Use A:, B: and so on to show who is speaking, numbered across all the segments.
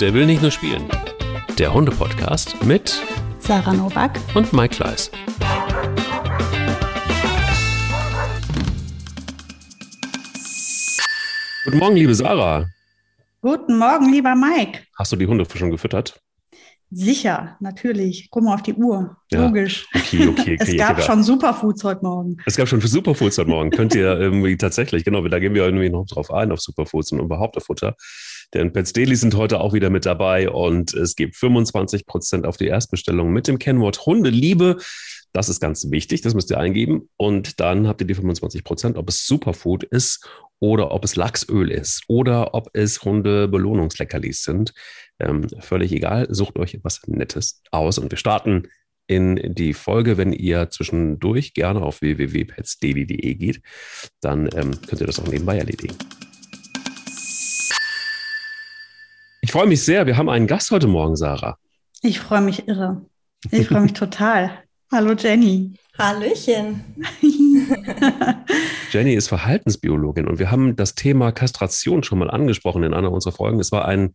A: Der will nicht nur spielen. Der Hunde-Podcast mit
B: Sarah Novak
A: und Mike Kleiss. Guten Morgen, liebe Sarah.
B: Guten Morgen, lieber Mike.
A: Hast du die Hunde schon gefüttert?
B: Sicher, natürlich. Guck mal auf die Uhr. Ja. Logisch.
A: Okay, okay, okay.
B: es gab schon Superfoods heute Morgen.
A: Es gab schon Superfoods heute Morgen. Könnt ihr irgendwie tatsächlich, genau, da gehen wir irgendwie noch drauf ein, auf Superfoods und überhaupt auf Futter. Denn Pets Daily sind heute auch wieder mit dabei und es gibt 25 Prozent auf die Erstbestellung mit dem Kennwort Hundeliebe. Das ist ganz wichtig, das müsst ihr eingeben. Und dann habt ihr die 25 Prozent, ob es Superfood ist oder ob es Lachsöl ist oder ob es Hunde-Belohnungsleckerlis sind. Ähm, völlig egal, sucht euch etwas Nettes aus. Und wir starten in die Folge. Wenn ihr zwischendurch gerne auf www.petsdaily.de geht, dann ähm, könnt ihr das auch nebenbei erledigen. Ich freue mich sehr. Wir haben einen Gast heute Morgen, Sarah.
B: Ich freue mich irre. Ich freue mich total. Hallo Jenny.
C: Hallöchen.
A: Jenny ist Verhaltensbiologin und wir haben das Thema Kastration schon mal angesprochen in einer unserer Folgen. Es war ein,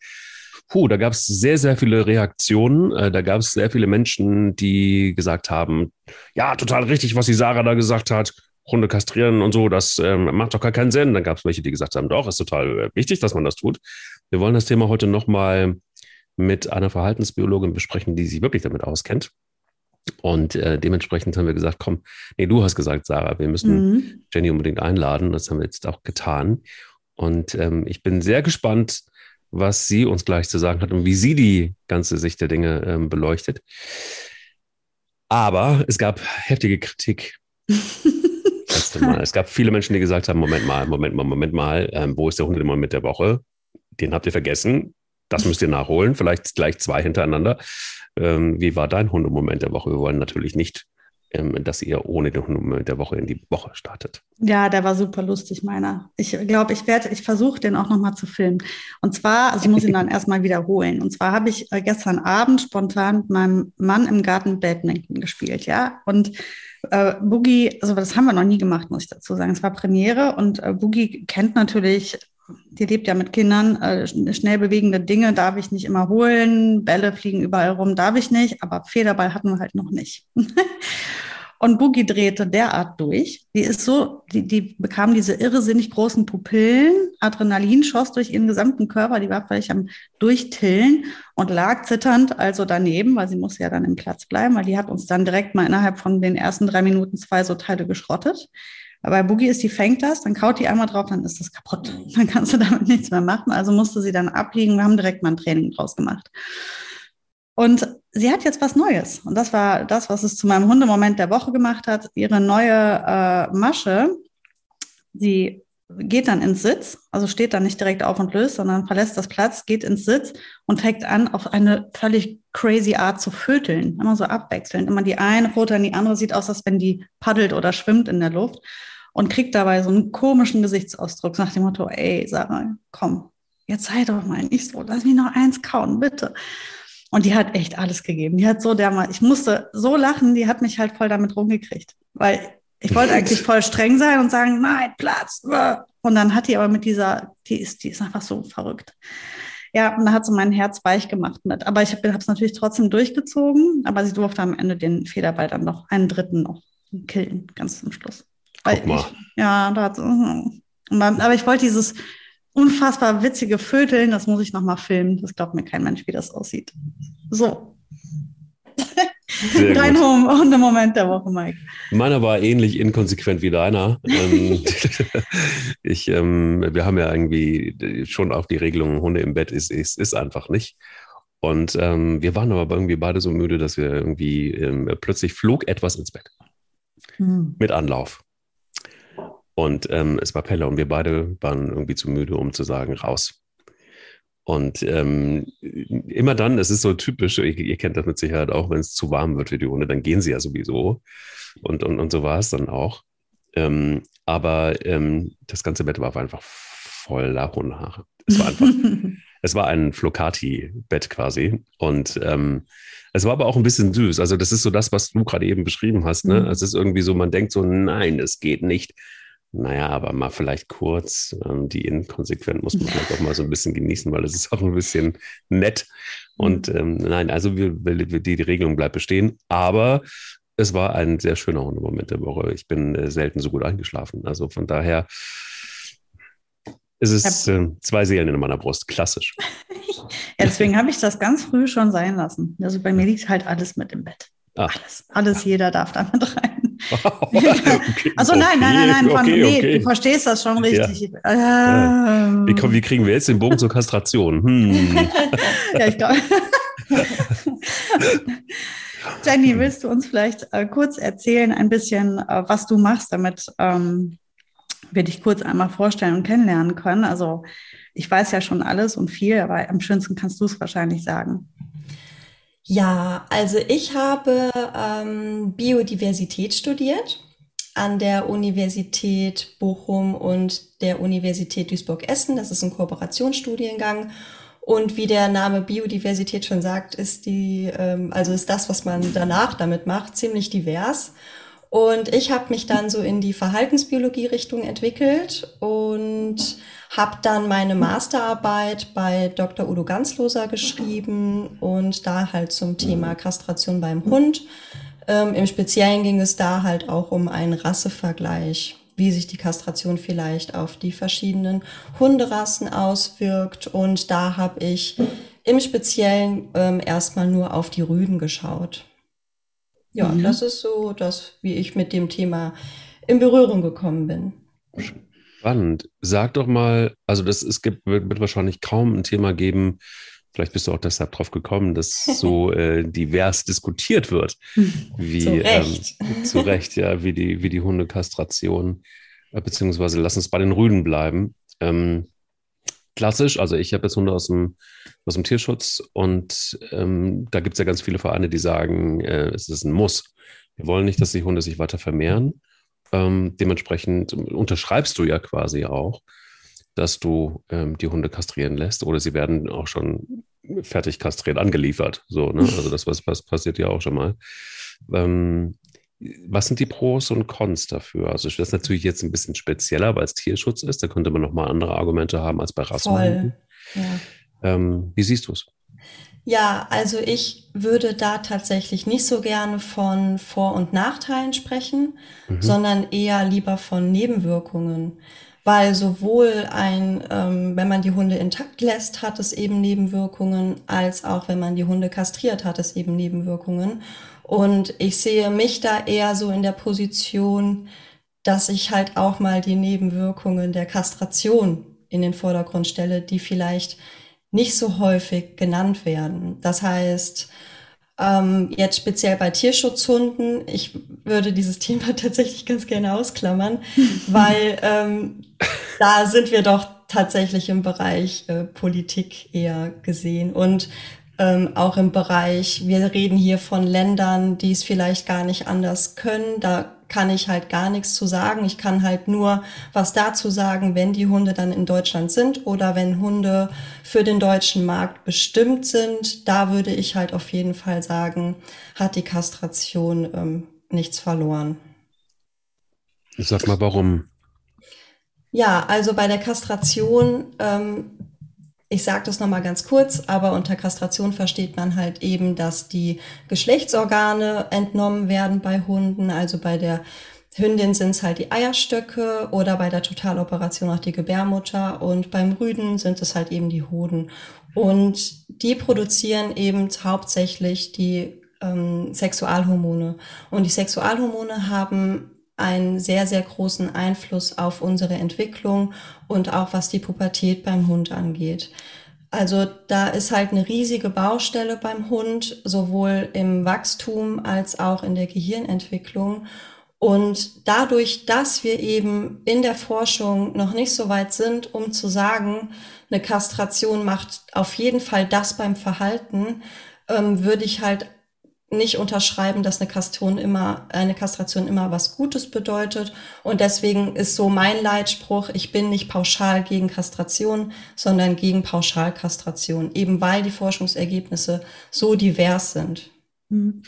A: puh, da gab es sehr, sehr viele Reaktionen. Äh, da gab es sehr viele Menschen, die gesagt haben, ja, total richtig, was die Sarah da gesagt hat. Hunde kastrieren und so, das ähm, macht doch gar keinen Sinn. Dann gab es welche, die gesagt haben, doch, ist total äh, wichtig, dass man das tut. Wir wollen das Thema heute nochmal mit einer Verhaltensbiologin besprechen, die sich wirklich damit auskennt. Und äh, dementsprechend haben wir gesagt, komm, nee, du hast gesagt, Sarah, wir müssen mhm. Jenny unbedingt einladen. Das haben wir jetzt auch getan. Und ähm, ich bin sehr gespannt, was sie uns gleich zu sagen hat und wie sie die ganze Sicht der Dinge ähm, beleuchtet. Aber es gab heftige Kritik. Mal. Es gab viele Menschen, die gesagt haben: Moment mal, Moment mal, Moment mal, ähm, wo ist der Hundemoment der Woche? Den habt ihr vergessen. Das müsst ihr nachholen. Vielleicht gleich zwei hintereinander. Ähm, wie war dein Hundemoment der Woche? Wir wollen natürlich nicht, ähm, dass ihr ohne den Hundemoment der Woche in die Woche startet.
B: Ja, der war super lustig, meiner. Ich glaube, ich werde, ich versuche den auch nochmal zu filmen. Und zwar, also ich muss ihn dann erstmal wiederholen. Und zwar habe ich äh, gestern Abend spontan mit meinem Mann im Garten Badminton gespielt, ja. Und äh, Boogie, also das haben wir noch nie gemacht, muss ich dazu sagen. Es war Premiere und äh, Boogie kennt natürlich die lebt ja mit Kindern, äh, schnell bewegende Dinge darf ich nicht immer holen, Bälle fliegen überall rum, darf ich nicht, aber Federball hatten wir halt noch nicht. Und Boogie drehte derart durch. Die ist so, die, die bekam diese irrsinnig großen Pupillen. Adrenalin schoss durch ihren gesamten Körper. Die war völlig am Durchtillen und lag zitternd also daneben, weil sie musste ja dann im Platz bleiben, weil die hat uns dann direkt mal innerhalb von den ersten drei Minuten zwei so Teile geschrottet. Aber bei Boogie ist, die fängt das, dann kaut die einmal drauf, dann ist das kaputt. Dann kannst du damit nichts mehr machen. Also musste sie dann abliegen. Wir haben direkt mal ein Training draus gemacht. Und sie hat jetzt was Neues. Und das war das, was es zu meinem Hundemoment der Woche gemacht hat. Ihre neue äh, Masche. Sie geht dann ins Sitz, also steht dann nicht direkt auf und löst, sondern verlässt das Platz, geht ins Sitz und fängt an, auf eine völlig crazy Art zu vöteln. Immer so abwechselnd. Immer die eine futtern, die andere sieht aus, als wenn die paddelt oder schwimmt in der Luft und kriegt dabei so einen komischen Gesichtsausdruck nach dem Motto, ey, Sarah, komm, jetzt sei doch mal nicht so, lass mich noch eins kauen, bitte. Und die hat echt alles gegeben. Die hat so dermal, ich musste so lachen, die hat mich halt voll damit rumgekriegt, weil ich wollte eigentlich voll streng sein und sagen, nein, Platz. Und dann hat die aber mit dieser, die ist, die ist einfach so verrückt. Ja, und da hat sie mein Herz weich gemacht mit. Aber ich habe es natürlich trotzdem durchgezogen, aber sie durfte am Ende den Federball dann noch einen dritten noch killen, ganz zum Schluss.
A: Guck mal.
B: Ich, ja, da hat mhm. dann, aber ich wollte dieses unfassbar witzige Vöteln, das muss ich noch mal filmen. Das glaubt mir kein Mensch, wie das aussieht. So. Dein Hundemoment der Woche, Mike.
A: Meiner war ähnlich inkonsequent wie deiner. Ähm, ich, ähm, wir haben ja irgendwie schon auch die Regelung, Hunde im Bett ist, ist, ist einfach nicht. Und ähm, wir waren aber irgendwie beide so müde, dass wir irgendwie ähm, plötzlich flog etwas ins Bett. Hm. Mit Anlauf. Und ähm, es war Pelle und wir beide waren irgendwie zu müde, um zu sagen, raus. Und ähm, immer dann, es ist so typisch, ihr, ihr, kennt das mit Sicherheit auch, wenn es zu warm wird für die Hunde, dann gehen sie ja sowieso. Und, und, und so war es dann auch. Ähm, aber ähm, das ganze Bett war einfach voller Hundehaare. Es war einfach, es war ein Flocati-Bett quasi. Und ähm, es war aber auch ein bisschen süß. Also, das ist so das, was du gerade eben beschrieben hast. Ne? Mhm. Es ist irgendwie so, man denkt so, nein, es geht nicht naja, aber mal vielleicht kurz. Ähm, die inkonsequent muss man vielleicht auch mal so ein bisschen genießen, weil es ist auch ein bisschen nett. Und mhm. ähm, nein, also wir, wir, die, die Regelung bleibt bestehen. Aber es war ein sehr schöner Hundemoment der Woche. Ich bin äh, selten so gut eingeschlafen. Also von daher ist es äh, zwei Seelen in meiner Brust. Klassisch.
B: ja, deswegen habe ich das ganz früh schon sein lassen. Also bei mir liegt halt alles mit im Bett. Ah. Alles, alles, jeder darf damit rein. okay, also nein, nein, nein, nein, von, okay, nee, du verstehst das schon richtig.
A: Ja. Ähm. Wie, wie, kriegen wir jetzt den Bogen zur Kastration? Hm. ja, ich glaube.
B: Jenny, willst du uns vielleicht äh, kurz erzählen, ein bisschen, äh, was du machst, damit ähm, wir dich kurz einmal vorstellen und kennenlernen können? Also ich weiß ja schon alles und viel, aber am schönsten kannst du es wahrscheinlich sagen.
C: Ja, also ich habe ähm, Biodiversität studiert an der Universität Bochum und der Universität Duisburg-Essen. Das ist ein Kooperationsstudiengang. Und wie der Name Biodiversität schon sagt, ist die, ähm, also ist das, was man danach damit macht, ziemlich divers. Und ich habe mich dann so in die Verhaltensbiologie-Richtung entwickelt und habe dann meine Masterarbeit bei Dr. Udo Ganzloser geschrieben und da halt zum Thema Kastration beim Hund. Ähm, Im Speziellen ging es da halt auch um einen Rassevergleich, wie sich die Kastration vielleicht auf die verschiedenen Hunderassen auswirkt. Und da habe ich im Speziellen ähm, erstmal nur auf die Rüden geschaut. Ja, mhm. das ist so das, wie ich mit dem Thema in Berührung gekommen bin.
A: Spannend. Sag doch mal, also das es gibt, wird, wahrscheinlich kaum ein Thema geben, vielleicht bist du auch deshalb drauf gekommen, dass so äh, divers diskutiert wird, wie zu Recht. Ähm, zu Recht, ja, wie die, wie die Hundekastration, äh, beziehungsweise lass uns bei den Rüden bleiben. Ähm, klassisch, also ich habe jetzt Hunde aus dem, aus dem Tierschutz und ähm, da gibt es ja ganz viele Vereine, die sagen, äh, es ist ein Muss. Wir wollen nicht, dass die Hunde sich weiter vermehren. Ähm, dementsprechend unterschreibst du ja quasi auch, dass du ähm, die Hunde kastrieren lässt oder sie werden auch schon fertig kastriert angeliefert. So, ne? Also das was, was passiert ja auch schon mal. Ähm, was sind die Pros und Cons dafür? Also das ist natürlich jetzt ein bisschen spezieller, weil es Tierschutz ist. Da könnte man noch mal andere Argumente haben als bei Rassenhunden. Ja. Ähm, wie siehst du es?
C: Ja, also ich würde da tatsächlich nicht so gerne von Vor- und Nachteilen sprechen, mhm. sondern eher lieber von Nebenwirkungen. Weil sowohl ein, ähm, wenn man die Hunde intakt lässt, hat es eben Nebenwirkungen, als auch wenn man die Hunde kastriert, hat es eben Nebenwirkungen. Und ich sehe mich da eher so in der Position, dass ich halt auch mal die Nebenwirkungen der Kastration in den Vordergrund stelle, die vielleicht nicht so häufig genannt werden. Das heißt, ähm, jetzt speziell bei Tierschutzhunden, ich würde dieses Thema tatsächlich ganz gerne ausklammern, weil ähm, da sind wir doch tatsächlich im Bereich äh, Politik eher gesehen und ähm, auch im Bereich, wir reden hier von Ländern, die es vielleicht gar nicht anders können. Da kann ich halt gar nichts zu sagen. Ich kann halt nur was dazu sagen, wenn die Hunde dann in Deutschland sind oder wenn Hunde für den deutschen Markt bestimmt sind. Da würde ich halt auf jeden Fall sagen, hat die Kastration ähm, nichts verloren.
A: Sag mal, warum?
C: Ja, also bei der Kastration ähm, ich sage das nochmal ganz kurz, aber unter Kastration versteht man halt eben, dass die Geschlechtsorgane entnommen werden bei Hunden. Also bei der Hündin sind es halt die Eierstöcke oder bei der Totaloperation auch die Gebärmutter und beim Rüden sind es halt eben die Hoden. Und die produzieren eben hauptsächlich die ähm, Sexualhormone. Und die Sexualhormone haben einen sehr, sehr großen Einfluss auf unsere Entwicklung und auch was die Pubertät beim Hund angeht. Also da ist halt eine riesige Baustelle beim Hund, sowohl im Wachstum als auch in der Gehirnentwicklung. Und dadurch, dass wir eben in der Forschung noch nicht so weit sind, um zu sagen, eine Kastration macht auf jeden Fall das beim Verhalten, ähm, würde ich halt nicht unterschreiben, dass eine Kastration immer, eine Kastration immer was Gutes bedeutet. Und deswegen ist so mein Leitspruch, ich bin nicht pauschal gegen Kastration, sondern gegen Pauschalkastration, eben weil die Forschungsergebnisse so divers sind.
B: Mhm.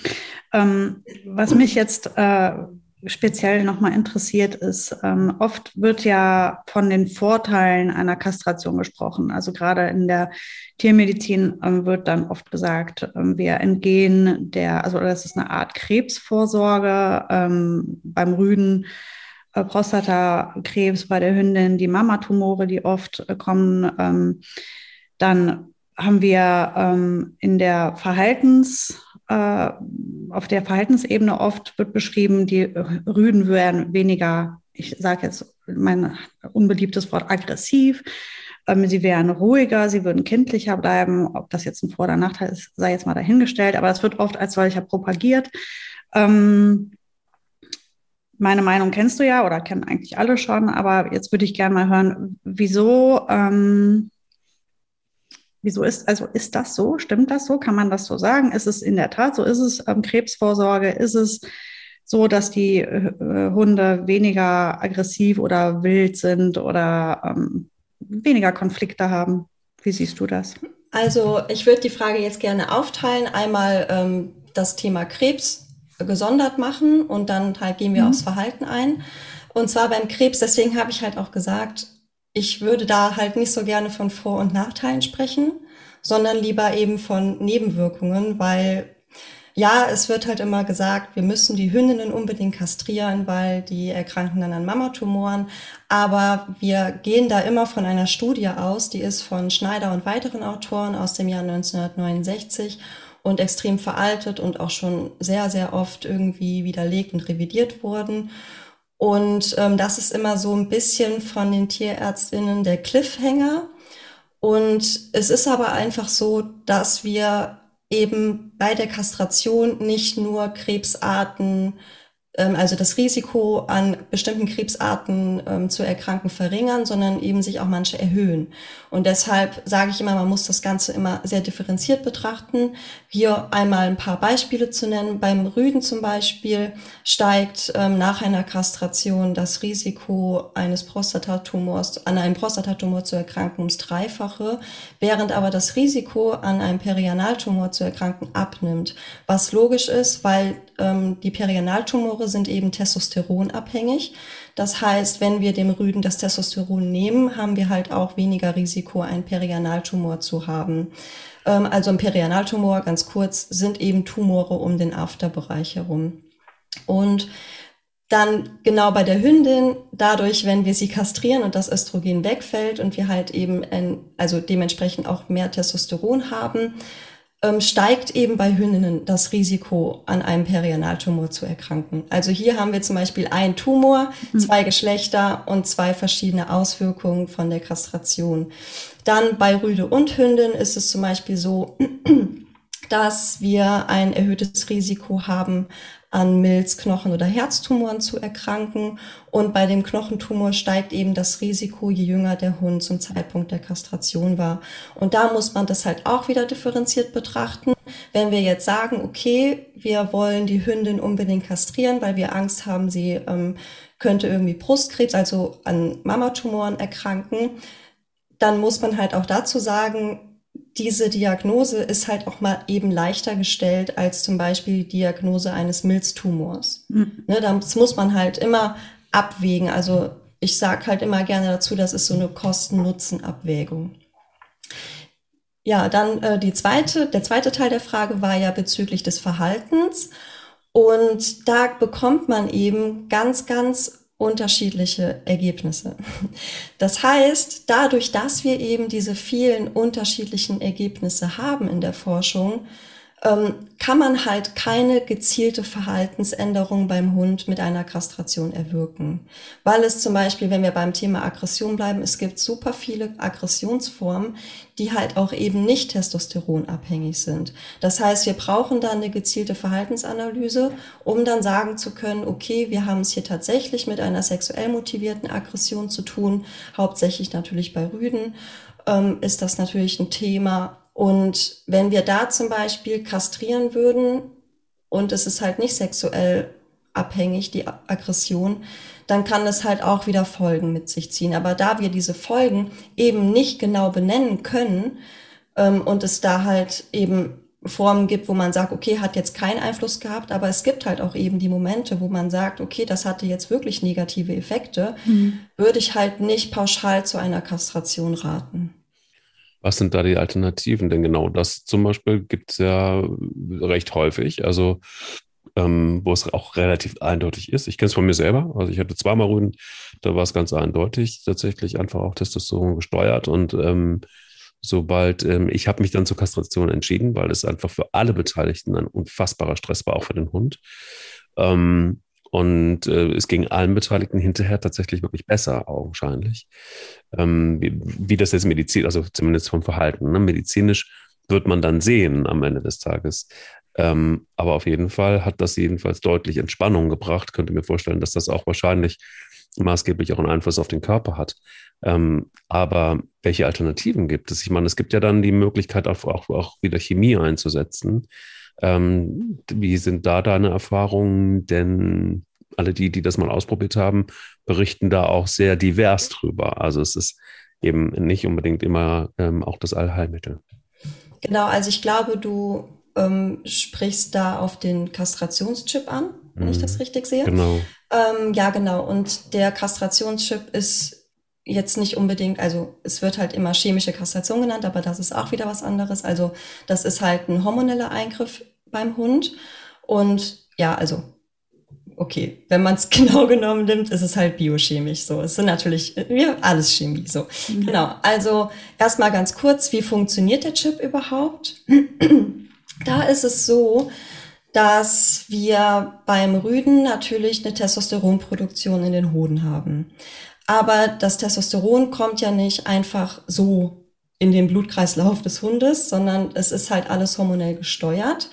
B: Ähm, was mich jetzt äh, speziell nochmal interessiert ist, ähm, oft wird ja von den Vorteilen einer Kastration gesprochen. Also gerade in der Tiermedizin ähm, wird dann oft gesagt, ähm, wir entgehen der, also das ist eine Art Krebsvorsorge ähm, beim Rüden. Äh, Prostatakrebs bei der Hündin, die Mamatumore, die oft äh, kommen. Ähm, dann haben wir ähm, in der Verhaltens, äh, auf der Verhaltensebene oft wird beschrieben, die Rüden wären weniger, ich sage jetzt mein unbeliebtes Wort, aggressiv. Ähm, sie wären ruhiger, sie würden kindlicher bleiben. Ob das jetzt ein Vor- oder Nachteil ist, sei jetzt mal dahingestellt, aber es wird oft als solcher propagiert. Ähm, meine Meinung kennst du ja oder kennen eigentlich alle schon, aber jetzt würde ich gerne mal hören, wieso ähm, Wieso ist, also ist das so? Stimmt das so? Kann man das so sagen? Ist es in der Tat so? Ist es ähm, Krebsvorsorge? Ist es so, dass die äh, Hunde weniger aggressiv oder wild sind oder ähm, weniger Konflikte haben? Wie siehst du das?
C: Also ich würde die Frage jetzt gerne aufteilen. Einmal ähm, das Thema Krebs gesondert machen und dann halt gehen wir mhm. aufs Verhalten ein. Und zwar beim Krebs, deswegen habe ich halt auch gesagt, ich würde da halt nicht so gerne von Vor- und Nachteilen sprechen, sondern lieber eben von Nebenwirkungen, weil ja, es wird halt immer gesagt, wir müssen die Hündinnen unbedingt kastrieren, weil die erkranken dann an Mamatumoren. Aber wir gehen da immer von einer Studie aus, die ist von Schneider und weiteren Autoren aus dem Jahr 1969 und extrem veraltet und auch schon sehr, sehr oft irgendwie widerlegt und revidiert worden. Und ähm, das ist immer so ein bisschen von den Tierärztinnen der Cliffhanger. Und es ist aber einfach so, dass wir eben bei der Kastration nicht nur Krebsarten also das Risiko an bestimmten Krebsarten ähm, zu erkranken verringern, sondern eben sich auch manche erhöhen. Und deshalb sage ich immer, man muss das Ganze immer sehr differenziert betrachten. Hier einmal ein paar Beispiele zu nennen. Beim Rüden zum Beispiel steigt ähm, nach einer Kastration das Risiko eines Prostatatumors, an einem Prostatatumor zu erkranken ums Dreifache, während aber das Risiko an einem Perianaltumor zu erkranken abnimmt. Was logisch ist, weil ähm, die Perianaltumore sind eben testosteronabhängig. Das heißt, wenn wir dem Rüden das Testosteron nehmen, haben wir halt auch weniger Risiko, einen Perianaltumor zu haben. Ähm, also ein Perianaltumor, ganz kurz, sind eben Tumore um den Afterbereich herum. Und dann genau bei der Hündin, dadurch, wenn wir sie kastrieren und das Östrogen wegfällt und wir halt eben, ein, also dementsprechend auch mehr Testosteron haben, ähm, steigt eben bei Hündinnen das Risiko, an einem Perianaltumor zu erkranken. Also hier haben wir zum Beispiel ein Tumor, mhm. zwei Geschlechter und zwei verschiedene Auswirkungen von der Kastration. Dann bei Rüde und Hündin ist es zum Beispiel so, dass wir ein erhöhtes Risiko haben, an Milz-, Knochen- oder Herztumoren zu erkranken. Und bei dem Knochentumor steigt eben das Risiko, je jünger der Hund zum Zeitpunkt der Kastration war. Und da muss man das halt auch wieder differenziert betrachten. Wenn wir jetzt sagen, okay, wir wollen die Hündin unbedingt kastrieren, weil wir Angst haben, sie ähm, könnte irgendwie Brustkrebs, also an Mamatumoren erkranken, dann muss man halt auch dazu sagen, diese Diagnose ist halt auch mal eben leichter gestellt als zum Beispiel die Diagnose eines Milztumors. Mhm. Ne, das muss man halt immer abwägen. Also ich sage halt immer gerne dazu, das ist so eine Kosten-Nutzen-Abwägung. Ja, dann äh, die zweite, der zweite Teil der Frage war ja bezüglich des Verhaltens. Und da bekommt man eben ganz, ganz unterschiedliche Ergebnisse. Das heißt, dadurch, dass wir eben diese vielen unterschiedlichen Ergebnisse haben in der Forschung, kann man halt keine gezielte Verhaltensänderung beim Hund mit einer Kastration erwirken. Weil es zum Beispiel, wenn wir beim Thema Aggression bleiben, es gibt super viele Aggressionsformen, die halt auch eben nicht testosteronabhängig sind. Das heißt, wir brauchen da eine gezielte Verhaltensanalyse, um dann sagen zu können, okay, wir haben es hier tatsächlich mit einer sexuell motivierten Aggression zu tun, hauptsächlich natürlich bei Rüden ähm, ist das natürlich ein Thema, und wenn wir da zum Beispiel kastrieren würden und es ist halt nicht sexuell abhängig, die Aggression, dann kann es halt auch wieder Folgen mit sich ziehen. Aber da wir diese Folgen eben nicht genau benennen können ähm, und es da halt eben Formen gibt, wo man sagt, okay, hat jetzt keinen Einfluss gehabt, aber es gibt halt auch eben die Momente, wo man sagt, okay, das hatte jetzt wirklich negative Effekte, mhm. würde ich halt nicht pauschal zu einer Kastration raten.
A: Was sind da die Alternativen? Denn genau das zum Beispiel gibt es ja recht häufig. Also ähm, wo es auch relativ eindeutig ist. Ich kenne es von mir selber. Also ich hatte zweimal Rüden, da war es ganz eindeutig, tatsächlich einfach auch Testosteron gesteuert. Und ähm, sobald ähm, ich habe mich dann zur Kastration entschieden, weil es einfach für alle Beteiligten ein unfassbarer Stress war, auch für den Hund. Ähm, und äh, es ging allen Beteiligten hinterher tatsächlich wirklich besser, augenscheinlich. Ähm, wie, wie, das jetzt medizinisch, also zumindest vom Verhalten, ne? medizinisch wird man dann sehen am Ende des Tages. Ähm, aber auf jeden Fall hat das jedenfalls deutlich Entspannung gebracht. Könnte mir vorstellen, dass das auch wahrscheinlich maßgeblich auch einen Einfluss auf den Körper hat. Ähm, aber welche Alternativen gibt es? Ich meine, es gibt ja dann die Möglichkeit, auch, auch, auch wieder Chemie einzusetzen. Ähm, wie sind da deine Erfahrungen? Denn alle die, die das mal ausprobiert haben, berichten da auch sehr divers drüber. Also es ist eben nicht unbedingt immer ähm, auch das Allheilmittel.
C: Genau, also ich glaube, du ähm, sprichst da auf den Kastrationschip an, wenn mhm. ich das richtig sehe.
A: Genau.
C: Ähm, ja, genau. Und der Kastrationschip ist jetzt nicht unbedingt, also es wird halt immer chemische Kastration genannt, aber das ist auch wieder was anderes. Also das ist halt ein hormoneller Eingriff beim Hund. Und ja, also okay, wenn man es genau genommen nimmt, ist es halt biochemisch so. Es sind natürlich ja, alles Chemie so. Mhm. Genau. Also erstmal ganz kurz, wie funktioniert der Chip überhaupt? Da ist es so, dass wir beim Rüden natürlich eine Testosteronproduktion in den Hoden haben. Aber das Testosteron kommt ja nicht einfach so in den Blutkreislauf des Hundes, sondern es ist halt alles hormonell gesteuert.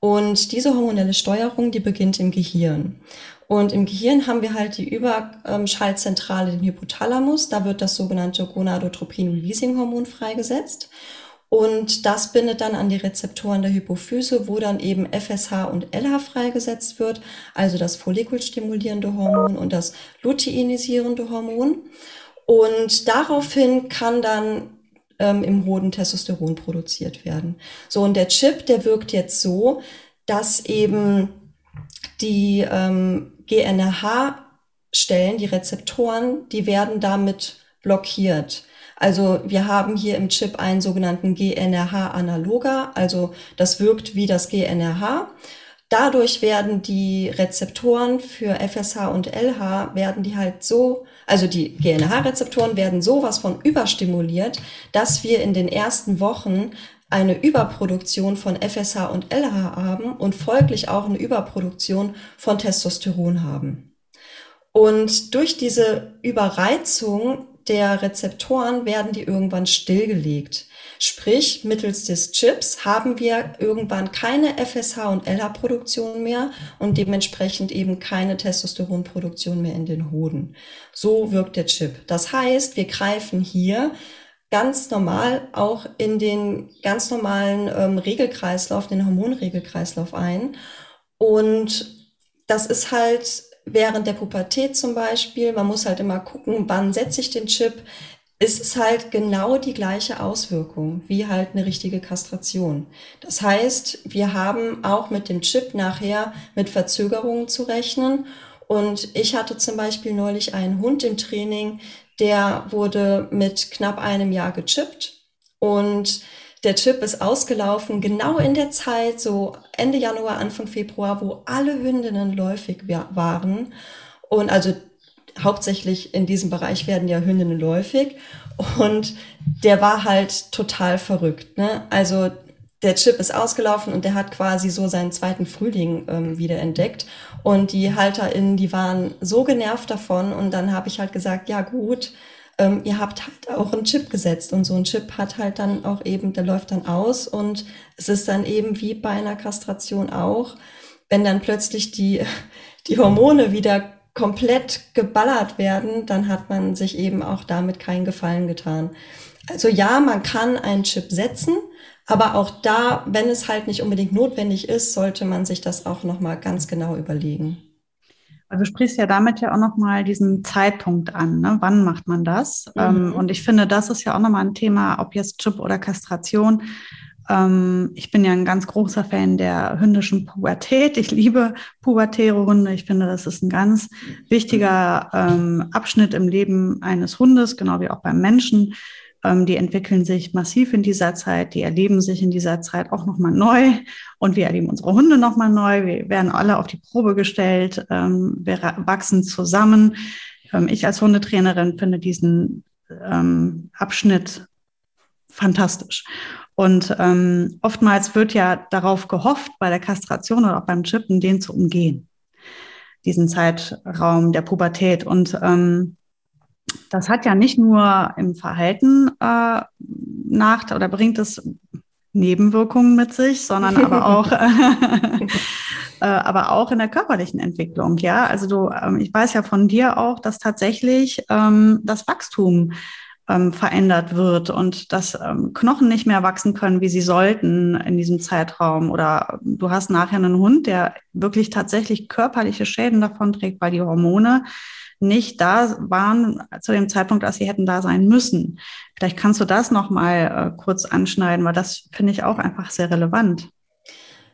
C: Und diese hormonelle Steuerung, die beginnt im Gehirn. Und im Gehirn haben wir halt die Überschallzentrale, den Hypothalamus. Da wird das sogenannte Gonadotropin-Releasing-Hormon freigesetzt. Und das bindet dann an die Rezeptoren der Hypophyse, wo dann eben FSH und LH freigesetzt wird, also das follikelstimulierende Hormon und das luteinisierende Hormon. Und daraufhin kann dann ähm, im Hoden Testosteron produziert werden. So, und der Chip, der wirkt jetzt so, dass eben die ähm, GNRH-Stellen, die Rezeptoren, die werden damit blockiert. Also wir haben hier im Chip einen sogenannten GNRH-Analoger, also das wirkt wie das GNRH. Dadurch werden die Rezeptoren für FSH und LH werden die halt so, also die GNRH-Rezeptoren werden sowas von überstimuliert, dass wir in den ersten Wochen eine Überproduktion von FSH und LH haben und folglich auch eine Überproduktion von Testosteron haben. Und durch diese Überreizung der Rezeptoren werden die irgendwann stillgelegt. Sprich, mittels des Chips haben wir irgendwann keine FSH und LH-Produktion mehr und dementsprechend eben keine Testosteronproduktion mehr in den Hoden. So wirkt der Chip. Das heißt, wir greifen hier ganz normal auch in den ganz normalen ähm, Regelkreislauf, den Hormonregelkreislauf ein. Und das ist halt während der Pubertät zum Beispiel, man muss halt immer gucken, wann setze ich den Chip, ist es halt genau die gleiche Auswirkung wie halt eine richtige Kastration. Das heißt, wir haben auch mit dem Chip nachher mit Verzögerungen zu rechnen. Und ich hatte zum Beispiel neulich einen Hund im Training, der wurde mit knapp einem Jahr gechippt und der Chip ist ausgelaufen, genau in der Zeit, so Ende Januar, Anfang Februar, wo alle Hündinnen läufig waren. Und also hauptsächlich in diesem Bereich werden ja Hündinnen läufig. Und der war halt total verrückt. Ne? Also der Chip ist ausgelaufen und der hat quasi so seinen zweiten Frühling ähm, wieder entdeckt. Und die HalterInnen, die waren so genervt davon. Und dann habe ich halt gesagt, ja gut, ähm, ihr habt halt auch einen Chip gesetzt und so ein Chip hat halt dann auch eben, der läuft dann aus und es ist dann eben wie bei einer Kastration auch, wenn dann plötzlich die, die Hormone wieder komplett geballert werden, dann hat man sich eben auch damit keinen Gefallen getan. Also ja, man kann einen Chip setzen, aber auch da, wenn es halt nicht unbedingt notwendig ist, sollte man sich das auch nochmal ganz genau überlegen.
B: Also du sprichst ja damit ja auch nochmal diesen Zeitpunkt an. Ne? Wann macht man das? Mhm. Ähm, und ich finde, das ist ja auch nochmal ein Thema, ob jetzt Chip oder Kastration. ähm, ich bin ja ein ganz großer Fan der hündischen Pubertät. Ich liebe pubertäre Hunde. Ich finde, das ist ein ganz wichtiger ähm, Abschnitt im Leben eines Hundes, genau wie auch beim Menschen. Ähm, die entwickeln sich massiv in dieser Zeit, die erleben sich in dieser Zeit auch nochmal neu und wir erleben unsere Hunde nochmal neu. Wir werden alle auf die Probe gestellt, ähm, wir wachsen zusammen. Ähm, ich als Hundetrainerin finde diesen ähm, Abschnitt fantastisch. Und ähm, oftmals wird ja darauf gehofft, bei der Kastration oder auch beim Chippen, den zu umgehen, diesen Zeitraum der Pubertät. Und ähm, das hat ja nicht nur im Verhalten äh, nach oder bringt es Nebenwirkungen mit sich, sondern aber auch, äh, aber auch in der körperlichen Entwicklung. Ja, also du, ähm, ich weiß ja von dir auch, dass tatsächlich ähm, das Wachstum ähm, verändert wird und dass ähm, Knochen nicht mehr wachsen können, wie sie sollten in diesem Zeitraum. Oder du hast nachher einen Hund, der wirklich tatsächlich körperliche Schäden davon trägt, weil die Hormone nicht da waren zu dem Zeitpunkt, als sie hätten da sein müssen. Vielleicht kannst du das noch mal äh, kurz anschneiden, weil das finde ich auch einfach sehr relevant.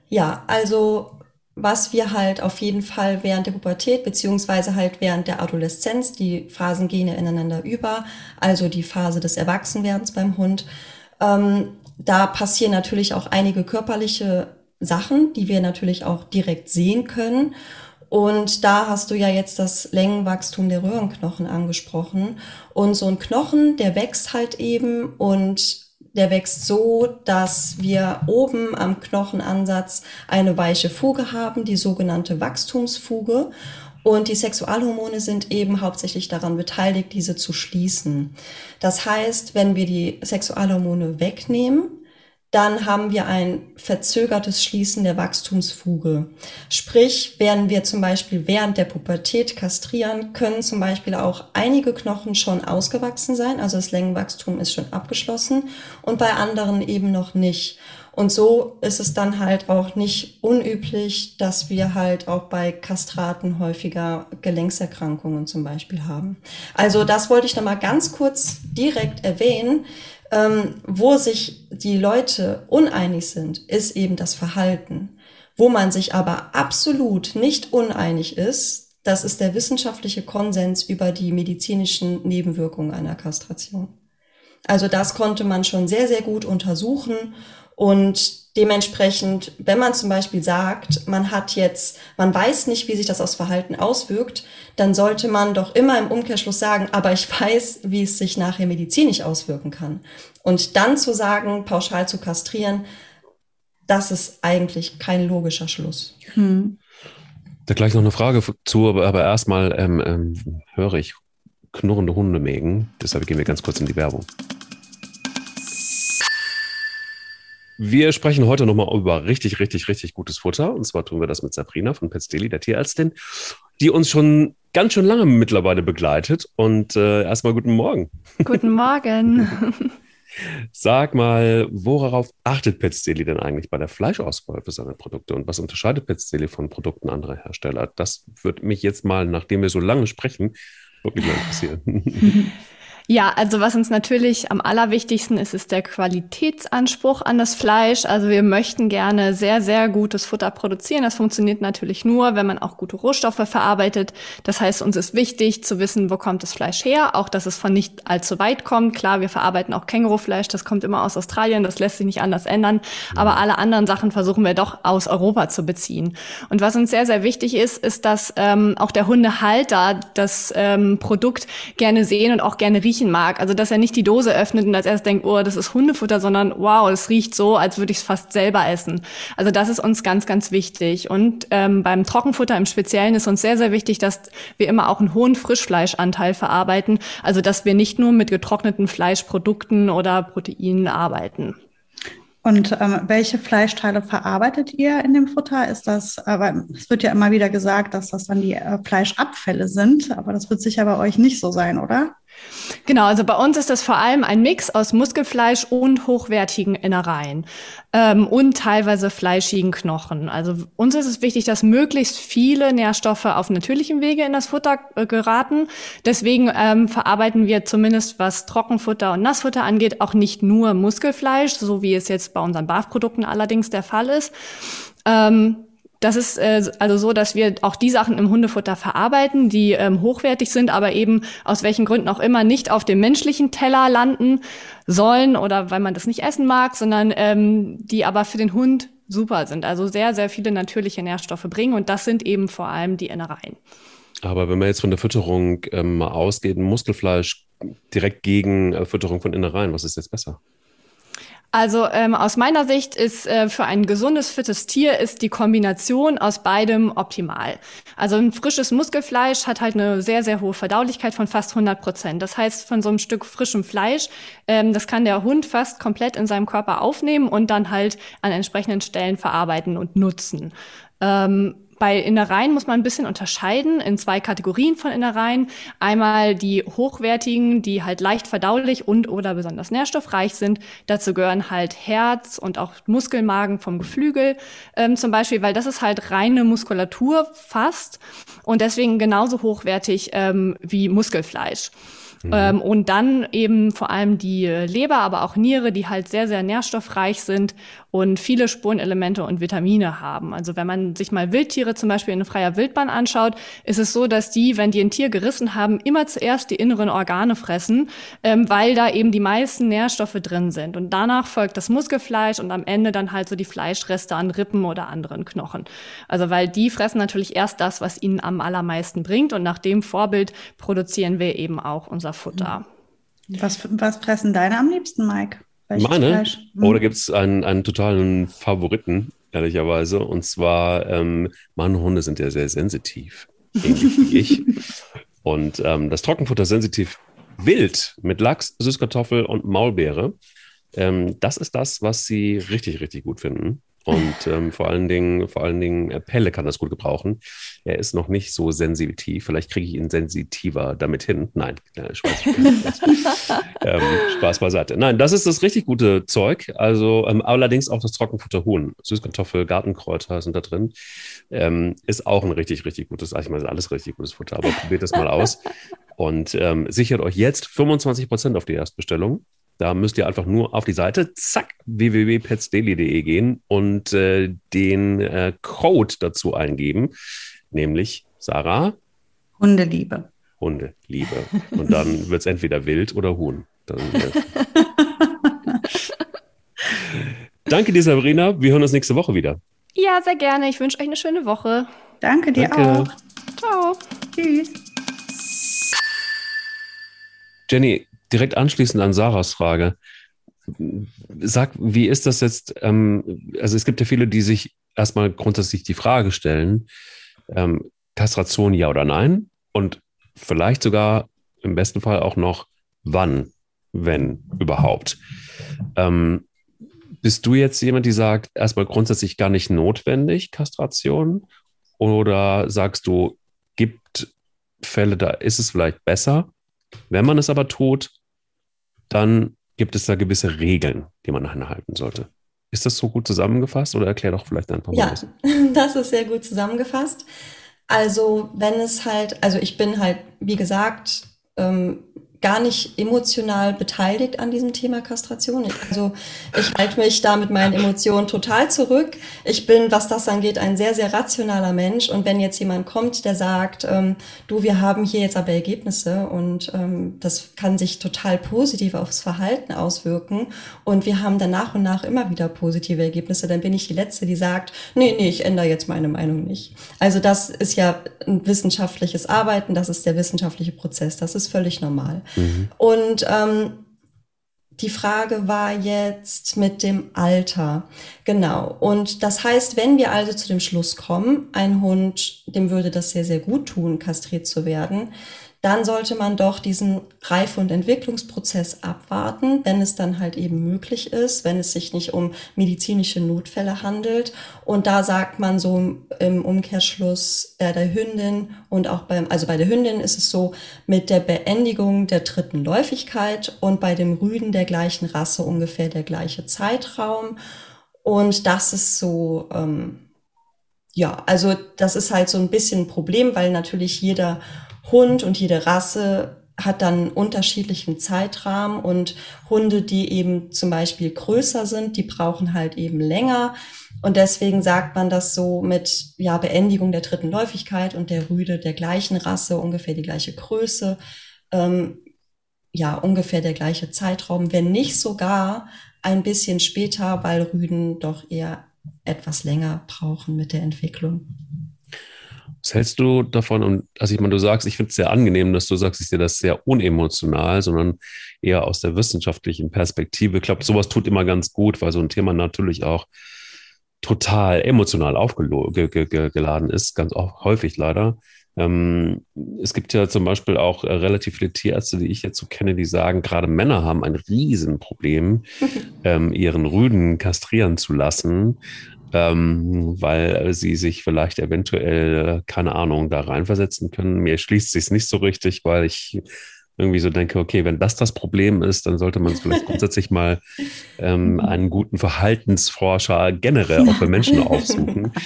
C: Ja, also was wir halt auf jeden Fall während der Pubertät beziehungsweise halt während der Adoleszenz, die Phasen gehen ja ineinander über, also die Phase des Erwachsenwerdens beim Hund, ähm, da passieren natürlich auch einige körperliche Sachen, die wir natürlich auch direkt sehen können. Und da hast du ja jetzt das Längenwachstum der Röhrenknochen angesprochen. Und so ein Knochen, der wächst halt eben und der wächst so, dass wir oben am Knochenansatz eine weiche Fuge haben, die sogenannte Wachstumsfuge. Und die Sexualhormone sind eben hauptsächlich daran beteiligt, diese zu schließen. Das heißt, wenn wir die Sexualhormone wegnehmen, dann haben wir ein verzögertes Schließen der Wachstumsfuge. Sprich, werden wir zum Beispiel während der Pubertät kastrieren, können zum Beispiel auch einige Knochen schon ausgewachsen sein, also das Längenwachstum ist schon abgeschlossen und bei anderen eben noch nicht. Und so ist es dann halt auch nicht unüblich, dass wir halt auch bei Kastraten häufiger Gelenkserkrankungen zum Beispiel haben. Also das wollte ich nochmal ganz kurz direkt erwähnen ähm, wo sich die Leute uneinig sind, ist eben das Verhalten. Wo man sich aber absolut nicht uneinig ist, das ist der wissenschaftliche Konsens über die medizinischen Nebenwirkungen einer Kastration. Also das konnte man schon sehr, sehr gut untersuchen und dementsprechend, wenn man zum Beispiel sagt, man hat jetzt, man weiß nicht, wie sich das aufs Verhalten auswirkt, dann sollte man doch immer im Umkehrschluss sagen, aber ich weiß, wie es sich nachher medizinisch auswirken kann. Und dann zu sagen, pauschal zu kastrieren, das ist eigentlich kein logischer Schluss. Hm.
A: Da gleich noch eine Frage zu, aber, aber erstmal ähm, ähm, höre ich knurrende Hunde mägen. Deshalb gehen wir ganz kurz in die Werbung. Wir sprechen heute nochmal über richtig, richtig, richtig gutes Futter. Und zwar tun wir das mit Sabrina von Pets Daily, der Tierärztin, die uns schon ganz schön lange mittlerweile begleitet. Und äh, erstmal guten Morgen.
D: Guten Morgen.
A: Sag mal, worauf achtet Pets Daily denn eigentlich bei der Fleischauswahl für seine Produkte und was unterscheidet Pets Daily von Produkten anderer Hersteller? Das würde mich jetzt mal, nachdem wir so lange sprechen, wirklich mal interessieren.
D: Ja, also was uns natürlich am allerwichtigsten ist, ist der Qualitätsanspruch an das Fleisch. Also wir möchten gerne sehr, sehr gutes Futter produzieren. Das funktioniert natürlich nur, wenn man auch gute Rohstoffe verarbeitet. Das heißt, uns ist wichtig zu wissen, wo kommt das Fleisch her, auch dass es von nicht allzu weit kommt. Klar, wir verarbeiten auch Kängurufleisch, das kommt immer aus Australien, das lässt sich nicht anders ändern. Aber alle anderen Sachen versuchen wir doch aus Europa zu beziehen. Und was uns sehr, sehr wichtig ist, ist, dass ähm, auch der Hundehalter das ähm, Produkt gerne sehen und auch gerne riechen riechen mag. Also dass er nicht die Dose öffnet und als erst denkt, oh, das ist Hundefutter, sondern wow, das riecht so, als würde ich es fast selber essen. Also das ist uns ganz, ganz wichtig. Und ähm, beim Trockenfutter im Speziellen ist uns sehr, sehr wichtig, dass wir immer auch einen hohen Frischfleischanteil verarbeiten. Also dass wir nicht nur mit getrockneten Fleischprodukten oder Proteinen arbeiten.
B: Und ähm, welche Fleischteile verarbeitet ihr in dem Futter? Ist das, aber es wird ja immer wieder gesagt, dass das dann die äh, Fleischabfälle sind, aber das wird sicher bei euch nicht so sein, oder?
D: Genau, also bei uns ist das vor allem ein Mix aus Muskelfleisch und hochwertigen Innereien ähm, und teilweise fleischigen Knochen. Also uns ist es wichtig, dass möglichst viele Nährstoffe auf natürlichem Wege in das Futter äh, geraten. Deswegen ähm, verarbeiten wir zumindest, was Trockenfutter und Nassfutter angeht, auch nicht nur Muskelfleisch, so wie es jetzt bei unseren BAF-Produkten allerdings der Fall ist. Ähm, das ist äh, also so, dass wir auch die Sachen im Hundefutter verarbeiten, die ähm, hochwertig sind, aber eben aus welchen Gründen auch immer nicht auf dem menschlichen Teller landen sollen oder weil man das nicht essen mag, sondern ähm, die aber für den Hund super sind. Also sehr, sehr viele natürliche Nährstoffe bringen und das sind eben vor allem die Innereien.
A: Aber wenn man jetzt von der Fütterung ähm, mal ausgeht, Muskelfleisch direkt gegen äh, Fütterung von Innereien, was ist jetzt besser?
D: Also ähm, aus meiner Sicht ist äh, für ein gesundes, fittes Tier ist die Kombination aus beidem optimal. Also ein frisches Muskelfleisch hat halt eine sehr, sehr hohe Verdaulichkeit von fast 100 Prozent. Das heißt, von so einem Stück frischem Fleisch, ähm, das kann der Hund fast komplett in seinem Körper aufnehmen und dann halt an entsprechenden Stellen verarbeiten und nutzen. Ähm, bei Innereien muss man ein bisschen unterscheiden in zwei Kategorien von Innereien. Einmal die hochwertigen, die halt leicht verdaulich und oder besonders nährstoffreich sind. Dazu gehören halt Herz und auch Muskelmagen vom Geflügel ähm, zum Beispiel, weil das ist halt reine Muskulatur fast und deswegen genauso hochwertig ähm, wie Muskelfleisch. Mhm. Ähm, und dann eben vor allem die Leber, aber auch Niere, die halt sehr, sehr nährstoffreich sind und viele Spurenelemente und Vitamine haben. Also wenn man sich mal Wildtiere zum Beispiel in freier Wildbahn anschaut, ist es so, dass die, wenn die ein Tier gerissen haben, immer zuerst die inneren Organe fressen, ähm, weil da eben die meisten Nährstoffe drin sind. Und danach folgt das Muskelfleisch und am Ende dann halt so die Fleischreste an Rippen oder anderen Knochen. Also weil die fressen natürlich erst das, was ihnen am allermeisten bringt. Und nach dem Vorbild produzieren wir eben auch unser Futter.
B: Was, was fressen deine am liebsten, Mike?
A: Welches Meine? Fleisch? Hm. Oh, da gibt es einen, einen totalen Favoriten, ehrlicherweise. Und zwar, ähm, meine Hunde sind ja sehr sensitiv, ähnlich wie ich. Und ähm, das Trockenfutter sensitiv wild mit Lachs, Süßkartoffel und Maulbeere. Ähm, das ist das, was sie richtig, richtig gut finden. Und ähm, vor allen Dingen, vor allen Dingen äh, Pelle kann das gut gebrauchen. Er ist noch nicht so sensitiv. Vielleicht kriege ich ihn sensitiver damit hin. Nein, äh, Spaß, Spaß, ähm, Spaß beiseite. Nein, das ist das richtig gute Zeug. Also ähm, allerdings auch das Trockenfutter Huhn. Süßkartoffel, Gartenkräuter sind da drin. Ähm, ist auch ein richtig, richtig gutes, ich meine, alles richtig gutes Futter, aber probiert das mal aus. Und ähm, sichert euch jetzt 25 Prozent auf die Erstbestellung. Da müsst ihr einfach nur auf die Seite, zack, www.petsdaily.de gehen und äh, den äh, Code dazu eingeben, nämlich Sarah.
B: Hundeliebe.
A: Hundeliebe. Und dann wird es entweder wild oder Huhn. Dann, äh. Danke dir, Sabrina. Wir hören uns nächste Woche wieder.
D: Ja, sehr gerne. Ich wünsche euch eine schöne Woche.
B: Danke dir Danke. auch.
D: Ciao.
B: Tschüss.
A: Jenny, direkt anschließend an Sarahs Frage. Sag, wie ist das jetzt? Ähm, also es gibt ja viele, die sich erstmal grundsätzlich die Frage stellen, ähm, Kastration ja oder nein? Und vielleicht sogar im besten Fall auch noch, wann, wenn überhaupt. Ähm, bist du jetzt jemand, die sagt, erstmal grundsätzlich gar nicht notwendig, Kastration? Oder sagst du, gibt Fälle, da ist es vielleicht besser, wenn man es aber tut, dann gibt es da gewisse Regeln, die man einhalten sollte. Ist das so gut zusammengefasst oder erklär doch vielleicht ein paar
C: Ja, das ist sehr gut zusammengefasst. Also wenn es halt, also ich bin halt, wie gesagt, ähm, gar nicht emotional beteiligt an diesem Thema Kastration. Also ich halte mich da mit meinen Emotionen total zurück. Ich bin, was das angeht, ein sehr, sehr rationaler Mensch. Und wenn jetzt jemand kommt, der sagt, ähm, du, wir haben hier jetzt aber Ergebnisse und ähm, das kann sich total positiv aufs Verhalten auswirken und wir haben dann nach und nach immer wieder positive Ergebnisse, dann bin ich die Letzte, die sagt, nee, nee, ich ändere jetzt meine Meinung nicht. Also das ist ja ein wissenschaftliches Arbeiten, das ist der wissenschaftliche Prozess, das ist völlig normal. Mhm. Und ähm, die Frage war jetzt mit dem Alter. Genau. Und das heißt, wenn wir also zu dem Schluss kommen, ein Hund, dem würde das sehr, sehr gut tun, kastriert zu werden, dann sollte man doch diesen Reife- und Entwicklungsprozess abwarten, wenn es dann halt eben möglich ist, wenn es sich nicht um medizinische Notfälle handelt. Und da sagt man so im Umkehrschluss äh, der Hündin und auch beim, also bei der Hündin ist es so mit der Beendigung der dritten Läufigkeit und bei dem Rüden der gleichen Rasse ungefähr der gleiche Zeitraum. Und das ist so, ähm, ja, also das ist halt so ein bisschen ein Problem, weil natürlich jeder Hund und jede Rasse hat dann unterschiedlichen Zeitrahmen und Hunde, die eben zum Beispiel größer sind, die brauchen halt eben länger. Und deswegen sagt man das so mit ja, Beendigung der dritten Läufigkeit und der Rüde der gleichen Rasse, ungefähr die gleiche Größe, ähm, ja, ungefähr der gleiche Zeitraum, wenn nicht sogar ein bisschen später, weil Rüden doch eher etwas länger brauchen mit der Entwicklung.
A: Was hältst du davon? Und also ich meine, du sagst, ich finde es sehr angenehm, dass du sagst, ich sehe das sehr unemotional, sondern eher aus der wissenschaftlichen Perspektive. Ich glaube, sowas tut immer ganz gut, weil so ein Thema natürlich auch total emotional aufgeladen ist, ganz häufig leider. Ähm, es gibt ja zum Beispiel auch äh, relativ viele Tierärzte, die ich jetzt so kenne, die sagen, gerade Männer haben ein Riesenproblem, ähm, ihren Rüden kastrieren zu lassen, ähm, weil sie sich vielleicht eventuell, äh, keine Ahnung, da reinversetzen können. Mir schließt sich nicht so richtig, weil ich irgendwie so denke, okay, wenn das das Problem ist, dann sollte man es vielleicht grundsätzlich mal ähm, einen guten Verhaltensforscher generell auch für Menschen aufsuchen.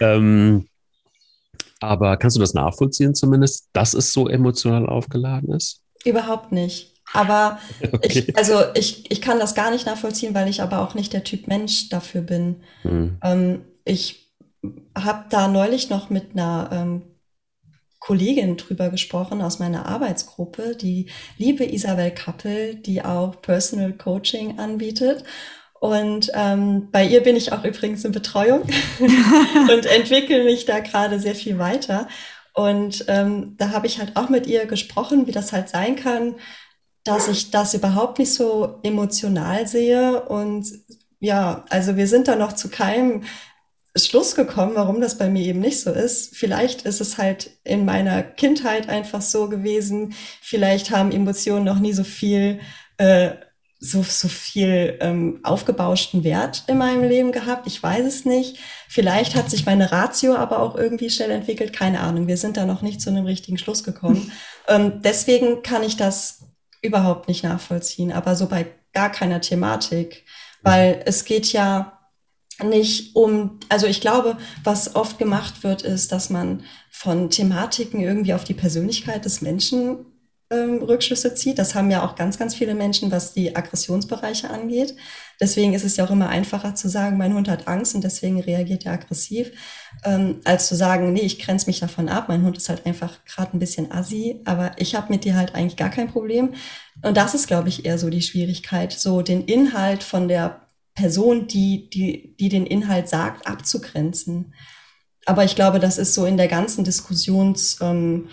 A: Ähm, aber kannst du das nachvollziehen zumindest, dass es so emotional aufgeladen ist?
C: Überhaupt nicht. Aber okay. ich, also ich, ich kann das gar nicht nachvollziehen, weil ich aber auch nicht der Typ Mensch dafür bin. Hm. Ähm, ich habe da neulich noch mit einer ähm, Kollegin drüber gesprochen aus meiner Arbeitsgruppe, die liebe Isabel Kappel, die auch Personal Coaching anbietet. Und ähm, bei ihr bin ich auch übrigens in Betreuung und entwickle mich da gerade sehr viel weiter. Und ähm, da habe ich halt auch mit ihr gesprochen, wie das halt sein kann, dass ich das überhaupt nicht so emotional sehe. Und ja, also wir sind da noch zu keinem Schluss gekommen, warum das bei mir eben nicht so ist. Vielleicht ist es halt in meiner Kindheit einfach so gewesen. Vielleicht haben Emotionen noch nie so viel äh, so, so viel ähm, aufgebauschten Wert in meinem Leben gehabt. Ich weiß es nicht. Vielleicht hat sich meine Ratio aber auch irgendwie schnell entwickelt. Keine Ahnung. Wir sind da noch nicht zu einem richtigen Schluss gekommen. ähm, deswegen kann ich das überhaupt nicht nachvollziehen. Aber so bei gar keiner Thematik. Weil es geht ja nicht um, also ich glaube, was oft gemacht wird, ist, dass man von Thematiken irgendwie auf die Persönlichkeit des Menschen ähm, Rückschlüsse zieht. Das haben ja auch ganz, ganz viele Menschen, was die Aggressionsbereiche angeht. Deswegen ist es ja auch immer einfacher zu sagen, mein Hund hat Angst und deswegen reagiert er aggressiv, ähm, als zu sagen, nee, ich grenze mich davon ab. Mein Hund ist halt einfach gerade ein bisschen assi, aber ich habe mit dir halt eigentlich gar kein Problem. Und das ist, glaube ich, eher so die Schwierigkeit, so den Inhalt von der Person, die, die, die den Inhalt sagt, abzugrenzen. Aber ich glaube, das ist so in der ganzen Diskussions, ähm,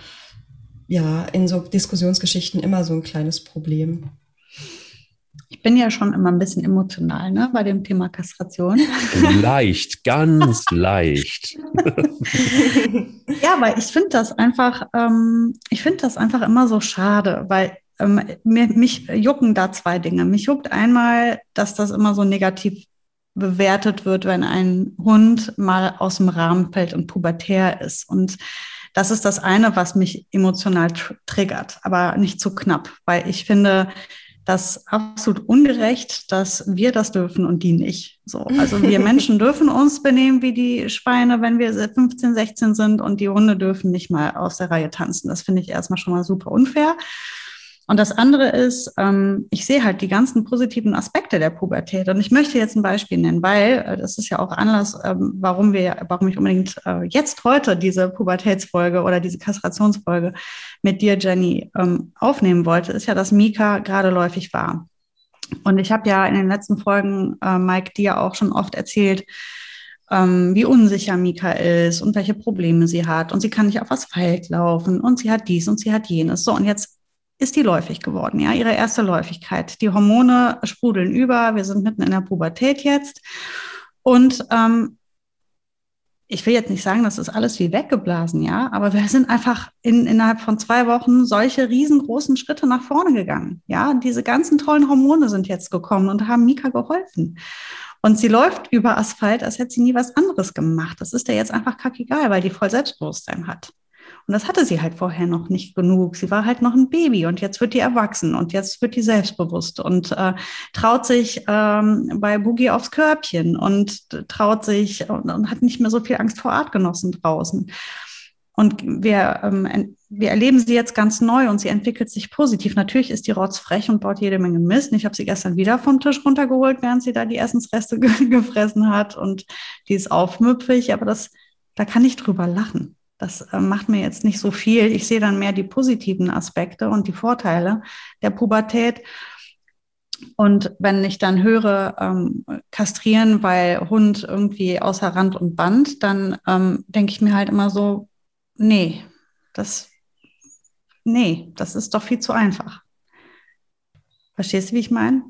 C: ja, in so Diskussionsgeschichten immer so ein kleines Problem.
B: Ich bin ja schon immer ein bisschen emotional ne, bei dem Thema Kastration.
A: Leicht, ganz leicht.
B: ja, weil ich finde das einfach, ähm, ich finde das einfach immer so schade, weil ähm, mir, mich jucken da zwei Dinge. Mich juckt einmal, dass das immer so negativ bewertet wird, wenn ein Hund mal aus dem Rahmen fällt und pubertär ist. Und das ist das eine, was mich emotional tr triggert, aber nicht zu knapp, weil ich finde, das absolut ungerecht, dass wir das dürfen und die nicht. So, also wir Menschen dürfen uns benehmen wie die Schweine, wenn wir 15, 16 sind und die Hunde dürfen nicht mal aus der Reihe tanzen. Das finde ich erstmal schon mal super unfair. Und das andere ist, ähm, ich sehe halt die ganzen positiven Aspekte der Pubertät. Und ich möchte jetzt ein Beispiel nennen, weil äh, das ist ja auch Anlass, ähm, warum wir, warum ich unbedingt äh, jetzt heute diese Pubertätsfolge oder diese Kastrationsfolge mit dir, Jenny, ähm, aufnehmen wollte, ist ja, dass Mika gerade läufig war. Und ich habe ja in den letzten Folgen, äh, Mike, dir auch schon oft erzählt, ähm, wie unsicher Mika ist und welche Probleme sie hat. Und sie kann nicht auf Asphalt laufen und sie hat dies und sie hat jenes. So, und jetzt ist die läufig geworden, ja, ihre erste Läufigkeit. Die Hormone sprudeln über, wir sind mitten in der Pubertät jetzt. Und ähm, ich will jetzt nicht sagen, das ist alles wie weggeblasen, ja, aber wir sind einfach in, innerhalb von zwei Wochen solche riesengroßen Schritte nach vorne gegangen. Ja, diese ganzen tollen Hormone sind jetzt gekommen und haben Mika geholfen. Und sie läuft über Asphalt, als hätte sie nie was anderes gemacht. Das ist ja jetzt einfach kackegal, weil die voll Selbstbewusstsein hat. Und das hatte sie halt vorher noch nicht genug. Sie war halt noch ein Baby und jetzt wird die erwachsen und jetzt wird die selbstbewusst und äh, traut sich ähm, bei Boogie aufs Körbchen und traut sich und, und, hat nicht mehr so viel Angst vor Artgenossen draußen. Und wir, ähm, wir erleben sie jetzt ganz neu und sie entwickelt sich positiv. Natürlich ist die Rotz frech und baut jede Menge Mist. Ich habe sie gestern wieder vom Tisch runtergeholt, während sie da die Essensreste gefressen hat und die ist aufmüpfig, aber das, da kann ich drüber lachen. Das äh, macht mir jetzt nicht so viel. Ich sehe dann mehr die positiven Aspekte und die Vorteile der Pubertät. Und wenn ich dann höre, ähm, kastrieren, weil Hund irgendwie außer Rand und Band, dann ähm, denke ich mir halt immer so, nee, das, nee, das ist doch viel zu einfach. Verstehst du, wie ich meine?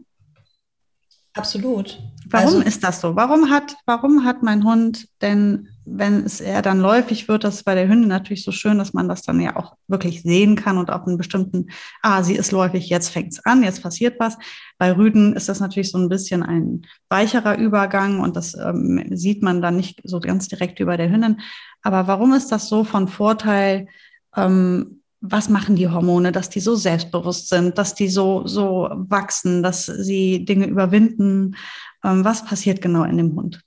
C: Absolut.
B: Warum also, ist das so? Warum hat, warum hat mein Hund denn wenn es eher dann läufig wird, das ist bei der Hündin natürlich so schön, dass man das dann ja auch wirklich sehen kann und auf einen bestimmten, ah, sie ist läufig, jetzt fängt es an, jetzt passiert was. Bei Rüden ist das natürlich so ein bisschen ein weicherer Übergang und das ähm, sieht man dann nicht so ganz direkt über der Hündin. Aber warum ist das so von Vorteil? Ähm, was machen die Hormone, dass die so selbstbewusst sind, dass die so, so wachsen, dass sie Dinge überwinden? Ähm, was passiert genau in dem Hund?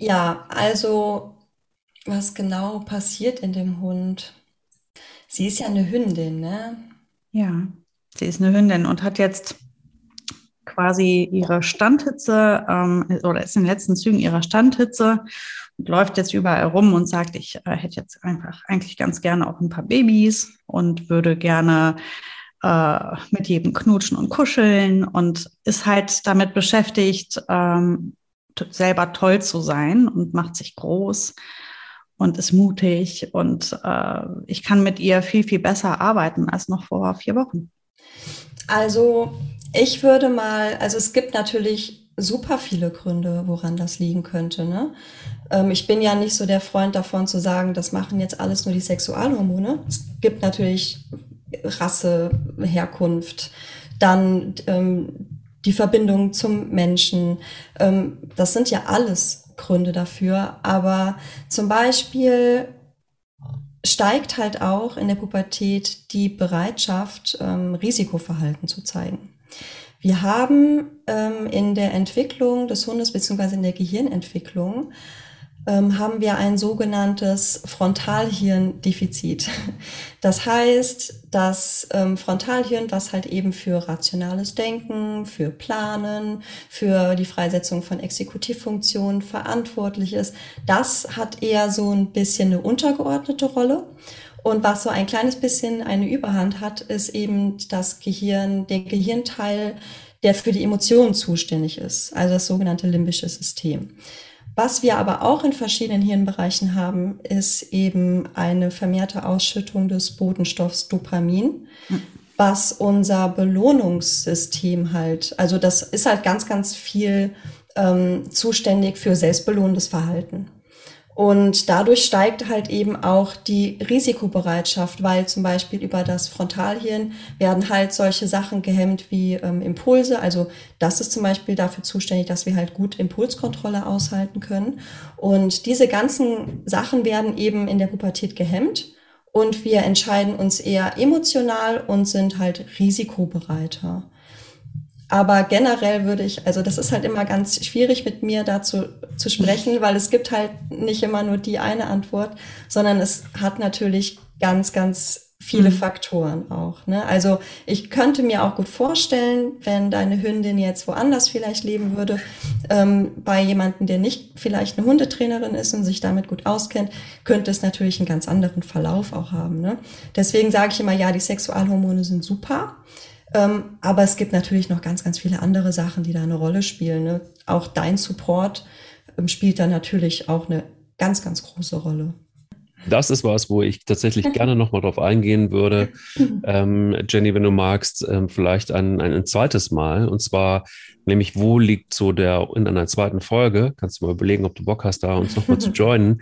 C: Ja, also was genau passiert in dem Hund? Sie ist ja eine Hündin, ne?
B: Ja, sie ist eine Hündin und hat jetzt quasi ihre Standhitze ähm, oder ist in den letzten Zügen ihrer Standhitze und läuft jetzt überall rum und sagt, ich äh, hätte jetzt einfach eigentlich ganz gerne auch ein paar Babys und würde gerne äh, mit jedem knutschen und kuscheln und ist halt damit beschäftigt, ähm, selber toll zu sein und macht sich groß und ist mutig und äh, ich kann mit ihr viel, viel besser arbeiten als noch vor vier Wochen.
C: Also ich würde mal, also es gibt natürlich super viele Gründe, woran das liegen könnte. Ne? Ähm, ich bin ja nicht so der Freund davon zu sagen, das machen jetzt alles nur die Sexualhormone. Es gibt natürlich Rasse, Herkunft, dann ähm, die Verbindung zum Menschen. Ähm, das sind ja alles Gründe dafür. Aber zum Beispiel steigt halt auch in der Pubertät die Bereitschaft, ähm, Risikoverhalten zu zeigen. Wir haben ähm, in der Entwicklung des Hundes beziehungsweise in der Gehirnentwicklung haben wir ein sogenanntes Frontalhirndefizit. Das heißt, das ähm, Frontalhirn, was halt eben für rationales Denken, für Planen, für die Freisetzung von Exekutivfunktionen verantwortlich ist, das hat eher so ein bisschen eine untergeordnete Rolle. Und was so ein kleines bisschen eine Überhand hat, ist eben das Gehirn, der Gehirnteil, der für die Emotionen zuständig ist, also das sogenannte limbische System. Was wir aber auch in verschiedenen Hirnbereichen haben, ist eben eine vermehrte Ausschüttung des Botenstoffs Dopamin, was unser Belohnungssystem halt, also das ist halt ganz, ganz viel ähm, zuständig für selbstbelohnendes Verhalten. Und dadurch steigt halt eben auch die Risikobereitschaft, weil zum Beispiel über das Frontalhirn werden halt solche Sachen gehemmt wie ähm, Impulse. Also das ist zum Beispiel dafür zuständig, dass wir halt gut Impulskontrolle aushalten können. Und diese ganzen Sachen werden eben in der Pubertät gehemmt. Und wir entscheiden uns eher emotional und sind halt risikobereiter. Aber generell würde ich, also das ist halt immer ganz schwierig mit mir dazu zu sprechen, weil es gibt halt nicht immer nur die eine Antwort, sondern es hat natürlich ganz, ganz viele mhm. Faktoren auch. Ne? Also ich könnte mir auch gut vorstellen, wenn deine Hündin jetzt woanders vielleicht leben würde, ähm, bei jemandem, der nicht vielleicht eine Hundetrainerin ist und sich damit gut auskennt, könnte es natürlich einen ganz anderen Verlauf auch haben. Ne? Deswegen sage ich immer, ja, die Sexualhormone sind super. Ähm, aber es gibt natürlich noch ganz, ganz viele andere Sachen, die da eine Rolle spielen. Ne? Auch dein Support ähm, spielt da natürlich auch eine ganz, ganz große Rolle.
A: das ist was, wo ich tatsächlich gerne nochmal drauf eingehen würde. Ähm, Jenny, wenn du magst, ähm, vielleicht ein, ein, zweites Mal. Und zwar nämlich, wo liegt so der in einer zweiten Folge? Kannst du mal überlegen, ob du Bock hast, da uns nochmal zu joinen.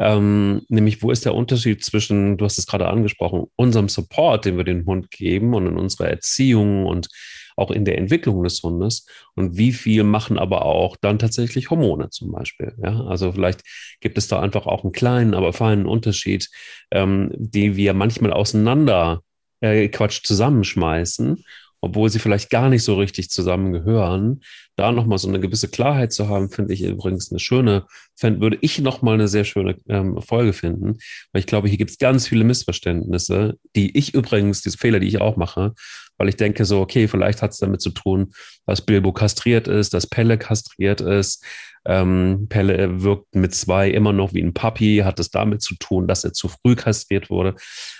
A: Ähm, nämlich, wo ist der Unterschied zwischen, du hast es gerade angesprochen, unserem Support, den wir dem Hund geben und in unserer Erziehung und auch in der Entwicklung des Hundes und wie viel machen aber auch dann tatsächlich Hormone zum Beispiel. Ja, also vielleicht gibt es da einfach auch einen kleinen, aber feinen Unterschied, ähm, die wir manchmal auseinander äh, Quatsch zusammenschmeißen obwohl sie vielleicht gar nicht so richtig zusammengehören, da nochmal so eine gewisse Klarheit zu haben, finde ich übrigens eine schöne, fänd, würde ich nochmal eine sehr schöne ähm, Folge finden, weil ich glaube, hier gibt es ganz viele Missverständnisse, die ich übrigens, diese Fehler, die ich auch mache, weil ich denke so, okay, vielleicht hat es damit zu tun, dass Bilbo kastriert ist, dass Pelle kastriert ist, ähm, Pelle wirkt mit zwei immer noch wie ein Papi, hat es damit zu tun, dass er zu früh kastriert wurde.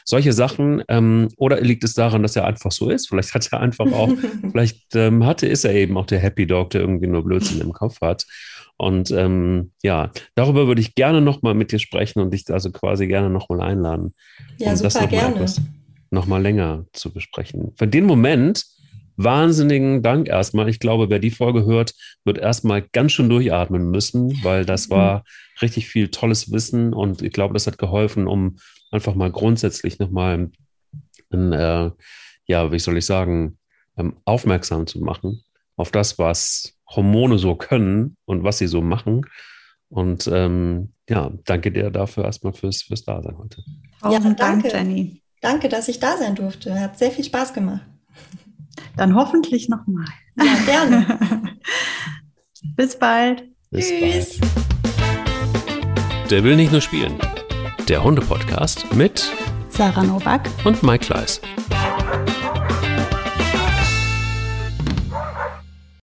A: Solche Sachen. Ähm, oder liegt es daran, dass er einfach so ist? Vielleicht hat er einfach auch, vielleicht ähm, hatte, ist er eben auch der Happy Dog, der irgendwie nur Blödsinn im Kopf hat. Und ähm, ja, darüber würde ich gerne nochmal mit dir sprechen und dich also quasi gerne nochmal einladen.
C: Ja, super gerne. Etwas,
A: noch mal länger zu besprechen. Für den Moment wahnsinnigen Dank erstmal. Ich glaube, wer die Folge hört, wird erstmal ganz schön durchatmen müssen, weil das mhm. war richtig viel tolles Wissen und ich glaube, das hat geholfen, um einfach mal grundsätzlich nochmal, äh, ja, wie soll ich sagen, ähm, aufmerksam zu machen auf das, was Hormone so können und was sie so machen. Und ähm, ja, danke dir dafür erstmal fürs, fürs Dasein heute.
C: Ja, danke, Jenny. Danke, dass ich da sein durfte. Hat sehr viel Spaß gemacht.
B: Dann hoffentlich nochmal.
C: Ja, gerne.
B: Bis bald.
A: Bis Tschüss. Bald. Der will nicht nur spielen. Der Hunde-Podcast mit
B: Sarah Novak
A: und Mike Kleiss.